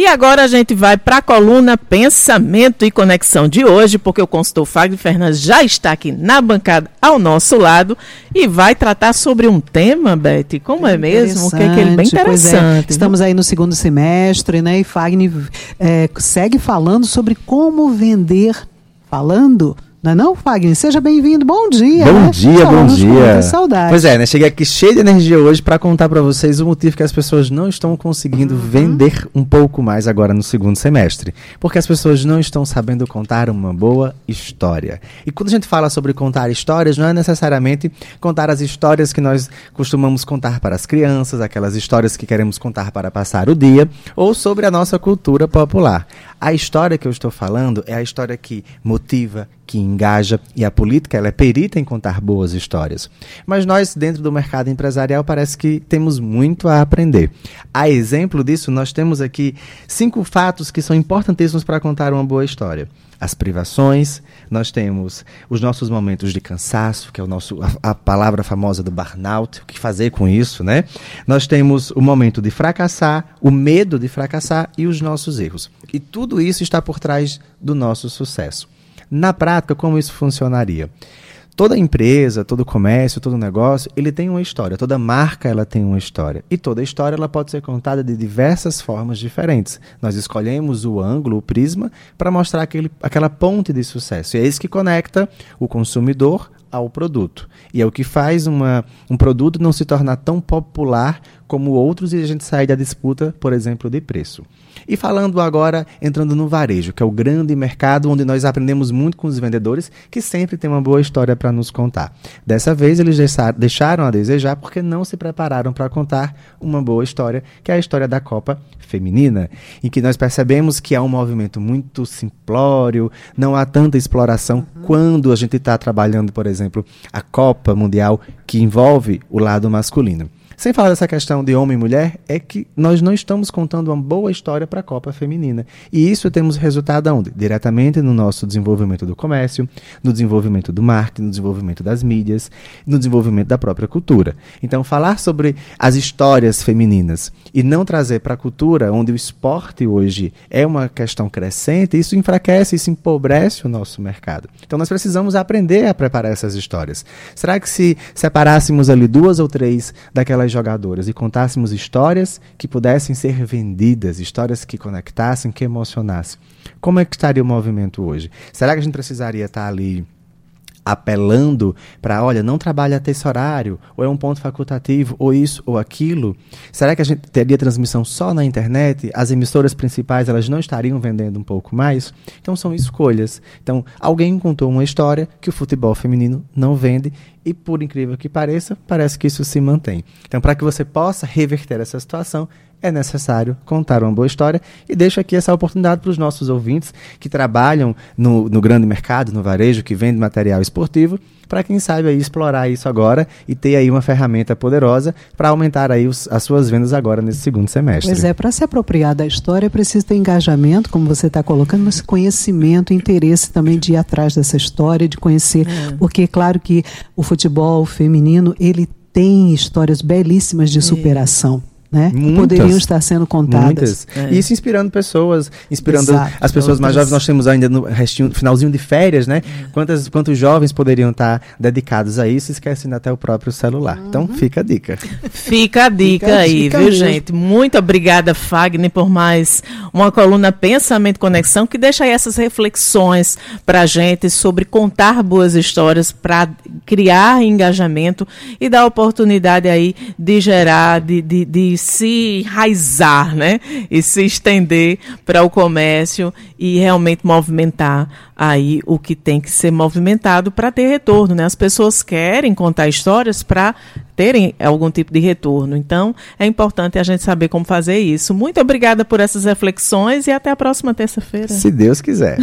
E agora a gente vai para a coluna Pensamento e Conexão de hoje, porque o consultor Fagner Fernandes já está aqui na bancada ao nosso lado e vai tratar sobre um tema, Beth, como é, mesmo? Que é aquele bem é. interessante. É. Estamos aí no segundo semestre, né? E Fagner é, segue falando sobre como vender falando não é não, Fagner? Seja bem-vindo. Bom dia. Bom né? dia, bom dia. Saudade. Pois é, né? Cheguei aqui cheio de energia hoje para contar para vocês o motivo que as pessoas não estão conseguindo uhum. vender um pouco mais agora no segundo semestre. Porque as pessoas não estão sabendo contar uma boa história. E quando a gente fala sobre contar histórias, não é necessariamente contar as histórias que nós costumamos contar para as crianças, aquelas histórias que queremos contar para passar o dia, ou sobre a nossa cultura popular. A história que eu estou falando é a história que motiva, que engaja e a política ela é perita em contar boas histórias. Mas nós, dentro do mercado empresarial, parece que temos muito a aprender. A exemplo disso, nós temos aqui cinco fatos que são importantíssimos para contar uma boa história as privações, nós temos os nossos momentos de cansaço, que é o nosso, a, a, palavra famosa do burnout, o que fazer com isso, né? Nós temos o momento de fracassar, o medo de fracassar e os nossos erros. E tudo isso está por trás do nosso sucesso. Na prática, como isso funcionaria? Toda empresa, todo comércio, todo negócio, ele tem uma história. Toda marca, ela tem uma história. E toda história, ela pode ser contada de diversas formas diferentes. Nós escolhemos o ângulo, o prisma, para mostrar aquele, aquela ponte de sucesso. E é isso que conecta o consumidor ao produto. E é o que faz uma, um produto não se tornar tão popular como outros e a gente sair da disputa, por exemplo, de preço. E falando agora, entrando no varejo, que é o grande mercado onde nós aprendemos muito com os vendedores, que sempre tem uma boa história para nos contar. Dessa vez eles deixaram a desejar porque não se prepararam para contar uma boa história, que é a história da Copa Feminina, em que nós percebemos que há um movimento muito simplório, não há tanta exploração uhum. quando a gente está trabalhando, por exemplo, a Copa Mundial que envolve o lado masculino. Sem falar dessa questão de homem e mulher, é que nós não estamos contando uma boa história para a Copa Feminina. E isso temos resultado aonde? Diretamente no nosso desenvolvimento do comércio, no desenvolvimento do marketing, no desenvolvimento das mídias, no desenvolvimento da própria cultura. Então, falar sobre as histórias femininas e não trazer para a cultura, onde o esporte hoje é uma questão crescente, isso enfraquece, isso empobrece o nosso mercado. Então, nós precisamos aprender a preparar essas histórias. Será que se separássemos ali duas ou três daquelas jogadoras e contássemos histórias que pudessem ser vendidas, histórias que conectassem, que emocionassem, como é que estaria o movimento hoje? Será que a gente precisaria estar ali apelando para, olha, não trabalha até esse horário, ou é um ponto facultativo, ou isso ou aquilo? Será que a gente teria transmissão só na internet? As emissoras principais, elas não estariam vendendo um pouco mais? Então são escolhas. Então, alguém contou uma história que o futebol feminino não vende e por incrível que pareça, parece que isso se mantém. Então, para que você possa reverter essa situação, é necessário contar uma boa história e deixo aqui essa oportunidade para os nossos ouvintes que trabalham no, no grande mercado, no varejo, que vende material esportivo, para quem sabe aí explorar isso agora e ter aí uma ferramenta poderosa para aumentar aí os, as suas vendas agora nesse segundo semestre. Pois é, para se apropriar da história precisa ter engajamento, como você está colocando, mas conhecimento, interesse também de ir atrás dessa história, de conhecer, é. porque é claro que o futebol feminino ele tem histórias belíssimas de é. Né? Muitas, poderiam estar sendo contadas. É. Isso inspirando pessoas, inspirando Exato, as pessoas outras. mais jovens. Nós temos ainda no restinho, finalzinho de férias, né? É. Quantas, quantos jovens poderiam estar dedicados a isso, esquecendo até o próprio celular. Uhum. Então, fica a dica. Fica a dica fica aí, dica viu, mesmo. gente? Muito obrigada, Fagner, por mais uma coluna Pensamento Conexão, que deixa aí essas reflexões para a gente sobre contar boas histórias para criar engajamento e dar oportunidade aí de gerar, de, de, de se enraizar, né? E se estender para o comércio e realmente movimentar aí o que tem que ser movimentado para ter retorno, né? As pessoas querem contar histórias para terem algum tipo de retorno. Então, é importante a gente saber como fazer isso. Muito obrigada por essas reflexões e até a próxima terça-feira. Se Deus quiser.